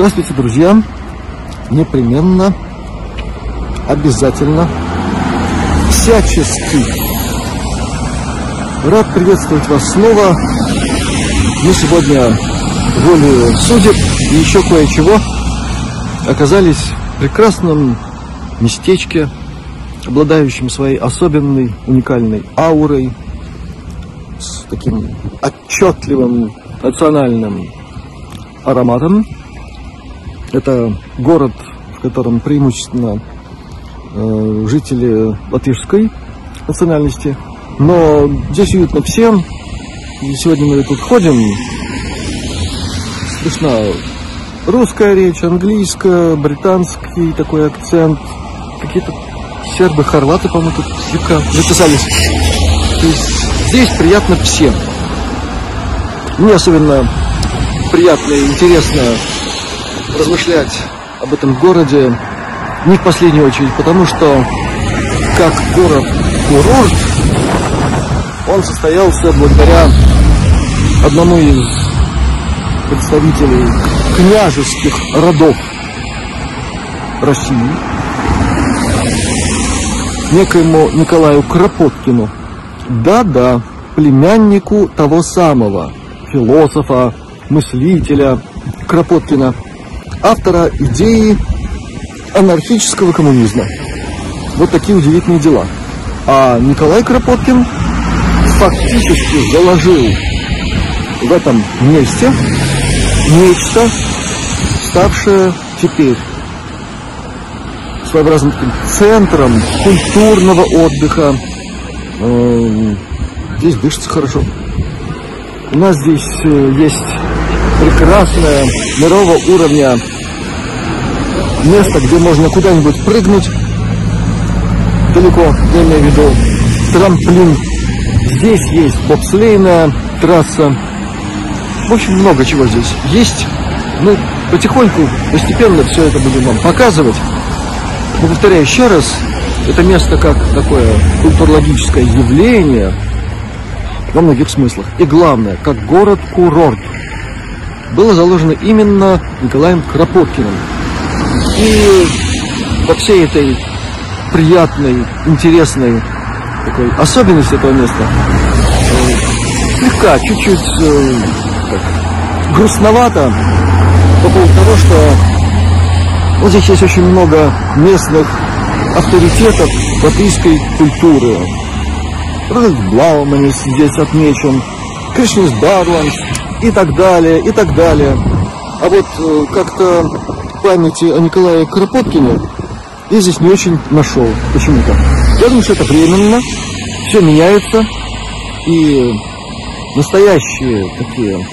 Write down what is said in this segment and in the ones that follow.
Здравствуйте, друзья! Непременно, обязательно, всячески рад приветствовать вас снова. Мы сегодня волею судеб и еще кое-чего оказались в прекрасном местечке, обладающем своей особенной, уникальной аурой, с таким отчетливым национальным ароматом. Это город, в котором преимущественно э, жители латышской национальности. Но здесь уютно всем. И сегодня мы тут ходим. Слышна русская речь, английская, британский такой акцент. Какие-то сербы, хорваты, по-моему, тут слегка записались. То есть здесь приятно всем. Мне особенно приятно и интересно размышлять об этом городе не в последнюю очередь, потому что как город-курорт он состоялся благодаря одному из представителей княжеских родов России, некоему Николаю Кропоткину. Да-да, племяннику того самого философа, мыслителя Кропоткина, автора идеи анархического коммунизма. Вот такие удивительные дела. А Николай Кропоткин фактически заложил в этом месте нечто, ставшее теперь своеобразным таким центром культурного отдыха. Эм, здесь дышится хорошо. У нас здесь э, есть прекрасное мирового уровня место, где можно куда-нибудь прыгнуть далеко, я имею в виду трамплин. Здесь есть бобслейная трасса. В общем, много чего здесь есть. Мы потихоньку, постепенно все это будем вам показывать. Повторяю еще раз, это место как такое культурологическое явление во многих смыслах. И главное, как город-курорт было заложено именно Николаем Кропоткиным. И во всей этой приятной, интересной такой особенности этого места э, слегка, чуть-чуть э, грустновато по поводу того, что вот здесь есть очень много местных авторитетов латвийской культуры. Блауманис здесь отмечен, Кришнис Барланс, и так далее, и так далее. А вот э, как-то памяти о Николае Кропоткине я здесь не очень нашел почему-то. Я думаю, что это временно, все меняется, и настоящие такие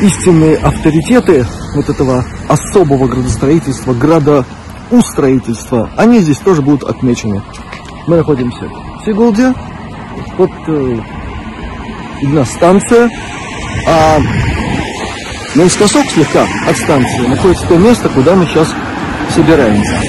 истинные авторитеты вот этого особого градостроительства, градоустроительства, они здесь тоже будут отмечены. Мы находимся в Сигулде, вот э, видна станция, а наискосок слегка от станции находится то место, куда мы сейчас собираемся.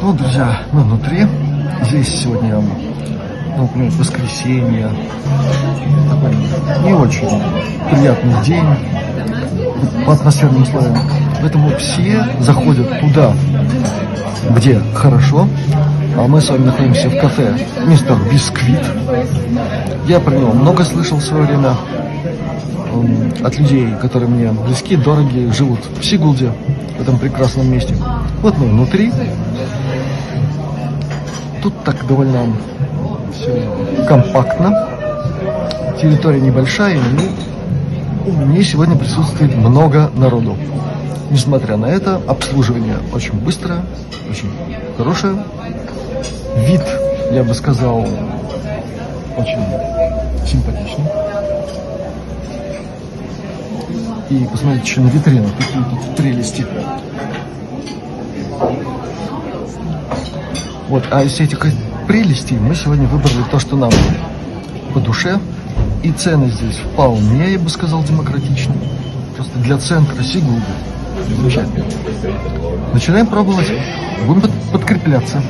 Ну, друзья, мы внутри. Здесь сегодня, ну, например, воскресенье. Такой не очень приятный день по атмосферным условиям. Поэтому все заходят туда, где хорошо. А мы с вами находимся в кафе «Мистер Бисквит». Я про него много слышал в свое время от людей, которые мне близки, дороги, живут в Сигулде, в этом прекрасном месте. Вот мы внутри. Тут так довольно все компактно. Территория небольшая, но у меня сегодня присутствует много народу. Несмотря на это, обслуживание очень быстрое, очень хорошее. Вид, я бы сказал, очень симпатичный. И посмотрите еще на витрину, какие тут прелести. Вот, а из этих прелестей мы сегодня выбрали то, что нам по душе. И цены здесь вполне, я бы сказал, демократичные. Просто для центра Сигулды. Замечательно. Начинаем пробовать. Будем подкрепляться.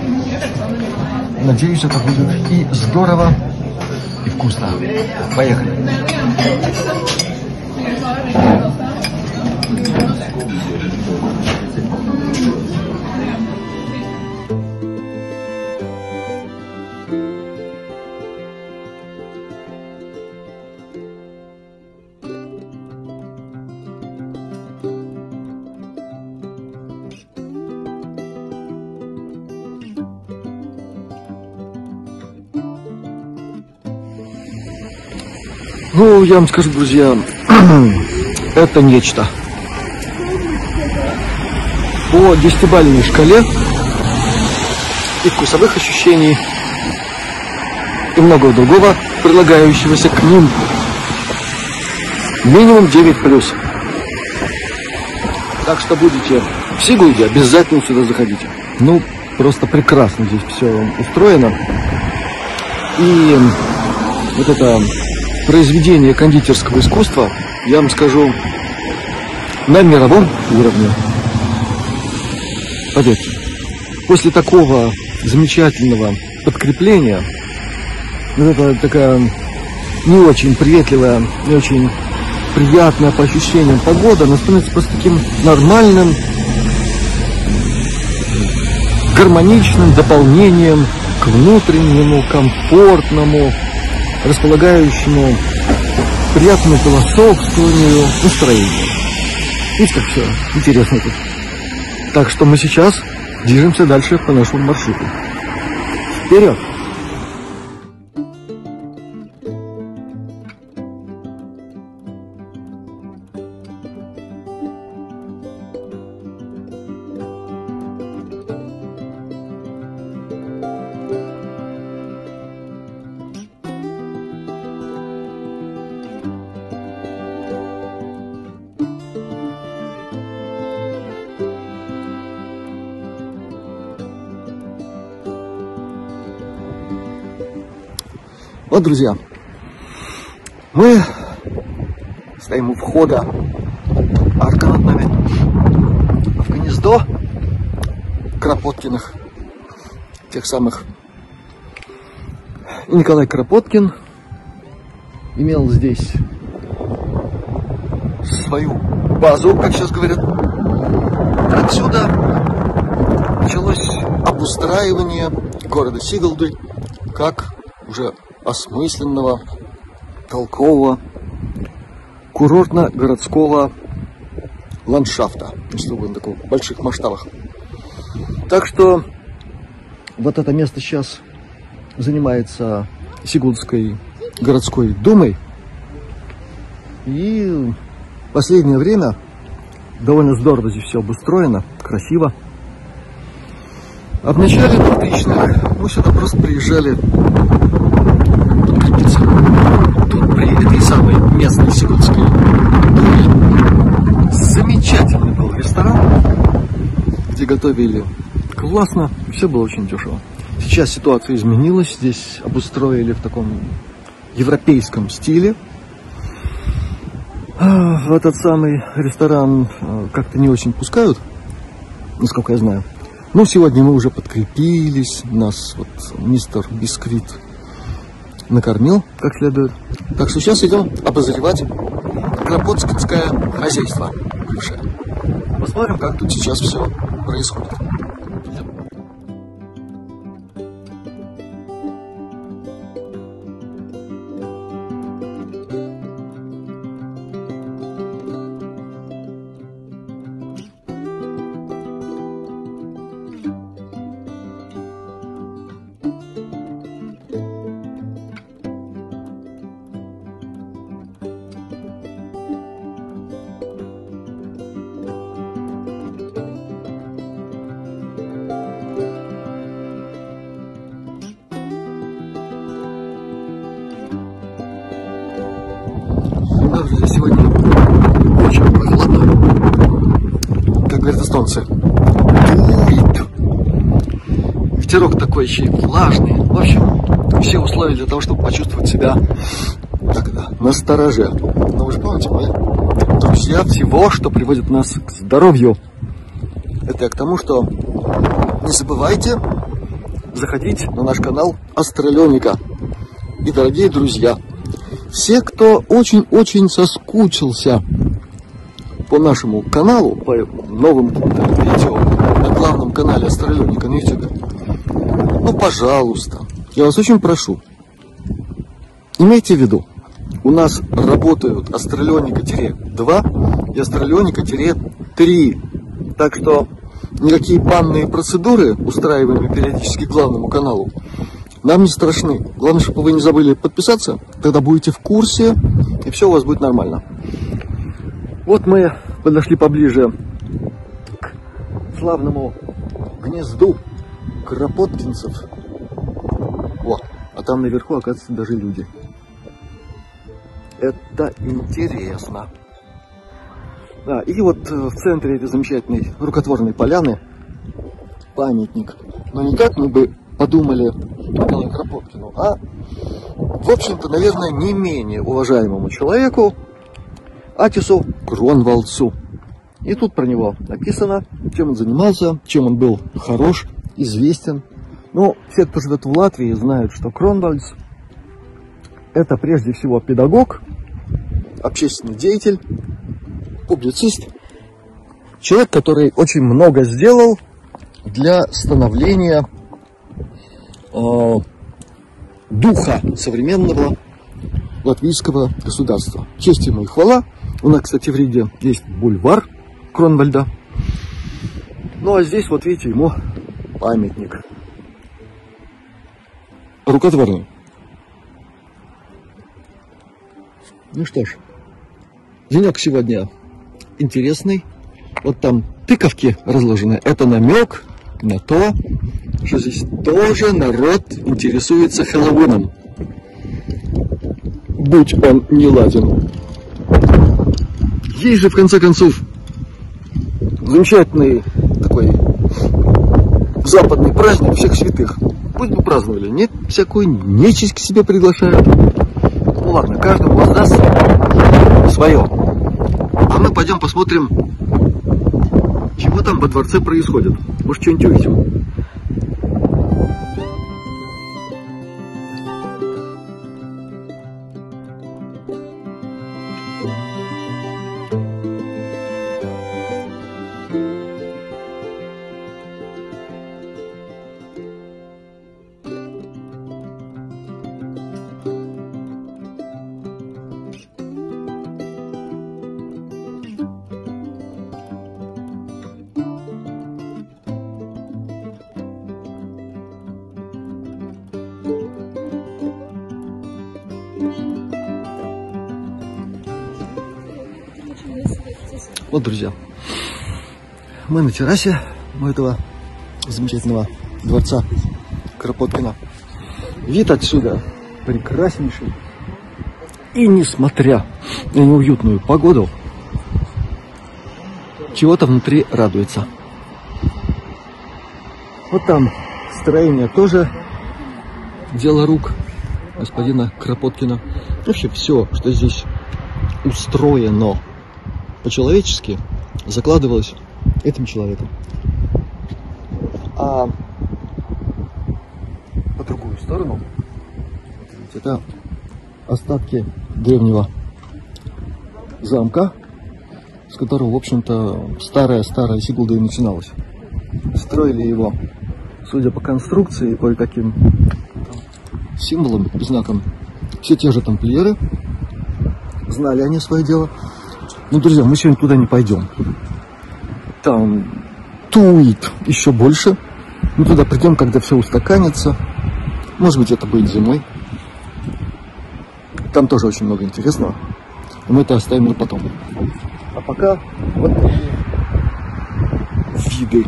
Надеюсь, это будет и здорово, и вкусно. Поехали. Я вам скажу, друзья, это нечто. По десятибалльной шкале и вкусовых ощущений, и многого другого, прилагающегося к ним, минимум 9 плюс. Так что будете в Сигулде, обязательно сюда заходите. Ну, просто прекрасно здесь все устроено. И вот это произведение кондитерского искусства, я вам скажу, на мировом уровне. Поверьте, после такого замечательного подкрепления, вот это такая не очень приветливая, не очень приятная по ощущениям погода, она становится просто таким нормальным, гармоничным дополнением к внутреннему, комфортному, располагающему приятному философствованию, настроению. Видите, как все интересно тут. Так что мы сейчас движемся дальше по нашему маршруту. Вперед! Вот, друзья, мы стоим у входа, арка над нами, в гнездо Кропоткиных, тех самых. Николай Кропоткин имел здесь свою базу, как сейчас говорят. Отсюда началось обустраивание города Сигалды как уже осмысленного, толкового, курортно-городского ландшафта, если вы на больших масштабах. Так что вот это место сейчас занимается Сигулдской городской думой. И последнее время довольно здорово здесь все обустроено, красиво. А в начале 2000-х мы сюда просто приезжали Тут при этой самой местной сигутской замечательный был ресторан, где готовили классно, все было очень дешево. Сейчас ситуация изменилась, здесь обустроили в таком европейском стиле. А, в этот самый ресторан а, как-то не очень пускают, насколько я знаю. Но сегодня мы уже подкрепились, нас вот мистер Бисквит накормил как следует. Так что сейчас идем обозревать Кропоткинское хозяйство бывшее. Посмотрим, как тут сейчас все происходит. Сегодня очень прохладно. Как говорят эстонцы, дует. Ветерок такой еще и влажный. В общем, все условия для того, чтобы почувствовать себя так да, на стороже. Но вы же помните, мы друзья всего, что приводит нас к здоровью. Это я к тому, что не забывайте заходить на наш канал Астралёника. И, дорогие друзья, все, кто очень-очень соскучился по нашему каналу, по новым видео на главном канале Астралёника на YouTube, ну, пожалуйста, я вас очень прошу, имейте в виду, у нас работают Астралёника-2 и Астралёника-3. Так что никакие банные процедуры, устраиваемые периодически главному каналу, нам не страшны. Главное, чтобы вы не забыли подписаться, тогда будете в курсе, и все у вас будет нормально. Вот мы подошли поближе к славному гнезду кропоткинцев. Вот, а там наверху, оказывается, даже люди. Это интересно. Да, и вот э, в центре этой замечательной рукотворной поляны памятник. Но не мы бы подумали Николаю Кропоткину, а, в общем-то, наверное, не менее уважаемому человеку, Атису Кронвалдсу. И тут про него написано, чем он занимался, чем он был хорош, известен. Но все, кто живет в Латвии, знают, что Кронвальдс – это прежде всего педагог, общественный деятель, публицист, человек, который очень много сделал для становления э, духа современного латвийского государства. Честь ему и хвала. У нас, кстати, в Риге есть бульвар Кронвальда. Ну, а здесь, вот видите, ему памятник. Рукотворный. Ну что ж, денек сегодня интересный. Вот там тыковки разложены. Это намек на то, что здесь тоже народ интересуется Хэллоуином. Будь он не ладен. Есть же, в конце концов, замечательный такой западный праздник всех святых. Пусть бы праздновали. Нет, всякую нечисть к себе приглашают. Ну ладно, каждому воздаст свое. А мы пойдем посмотрим, чего там во дворце происходит. Может, что-нибудь увидим. Вот, друзья, мы на террасе у этого замечательного дворца Кропоткина. Вид отсюда прекраснейший. И несмотря на неуютную погоду, чего-то внутри радуется. Вот там строение тоже дело рук господина Кропоткина. Вообще все, что здесь устроено по-человечески закладывалось этим человеком. А по другую сторону это остатки древнего замка, с которого, в общем-то, старая-старая Сигулда и начиналась. Строили его, судя по конструкции, по каким символам, знакам, все те же тамплиеры, знали они свое дело, ну, друзья, мы сегодня туда не пойдем. Там туит еще больше. Мы туда придем, когда все устаканится. Может быть, это будет зимой. Там тоже очень много интересного. Но мы это оставим на потом. А пока вот такие виды.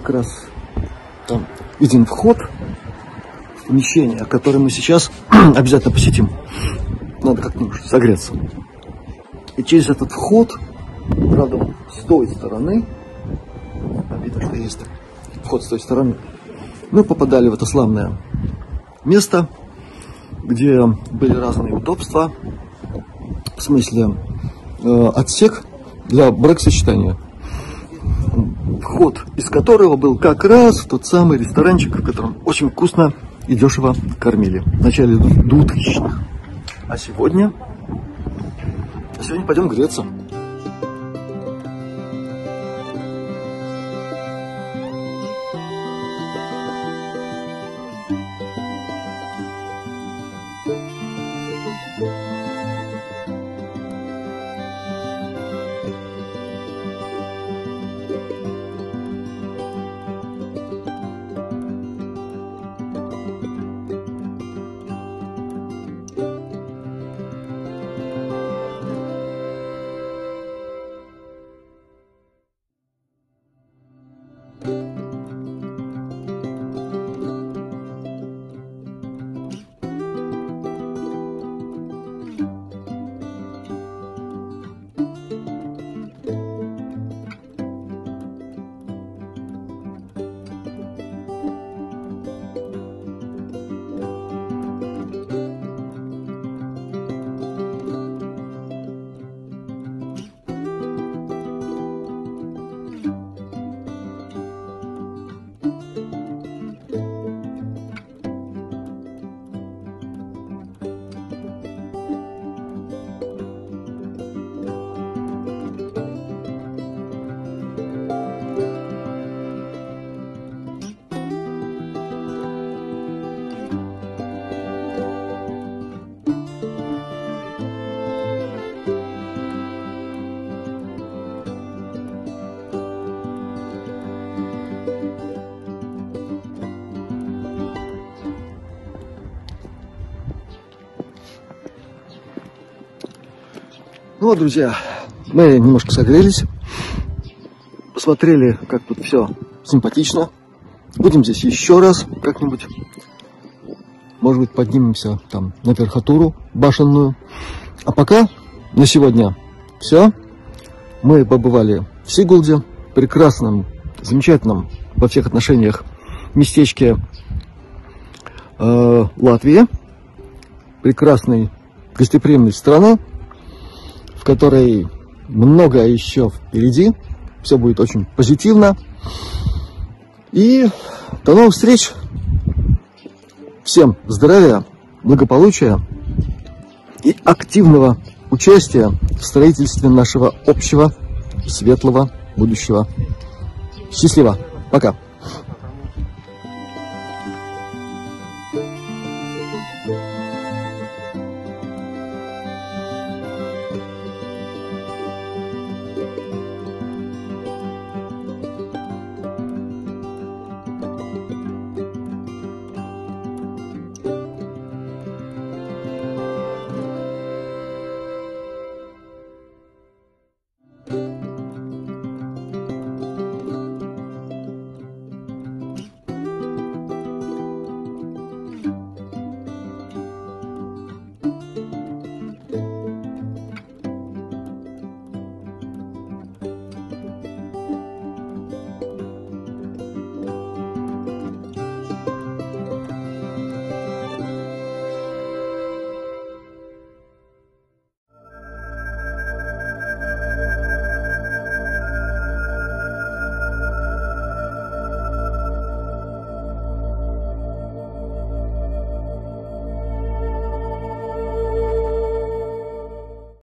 Как раз там виден вход в помещение, которое мы сейчас обязательно посетим. Надо как-нибудь согреться. И через этот вход, правда, с той стороны, видно, что есть вход с той стороны, мы попадали в это славное место, где были разные удобства, в смысле э, отсек для бракосочетания, вход из которого был как раз тот самый ресторанчик, в котором очень вкусно и дешево кормили в начале 2000-х. А сегодня, а сегодня пойдем греться. Ну вот, друзья, мы немножко согрелись, посмотрели, как тут все симпатично. Будем здесь еще раз как-нибудь. Может быть, поднимемся там на верхотуру башенную. А пока на сегодня все. Мы побывали в Сигулде, прекрасном, замечательном во всех отношениях местечке э, Латвии, прекрасной гостеприимной страны которой много еще впереди. Все будет очень позитивно. И до новых встреч. Всем здравия, благополучия и активного участия в строительстве нашего общего светлого будущего. Счастливо. Пока.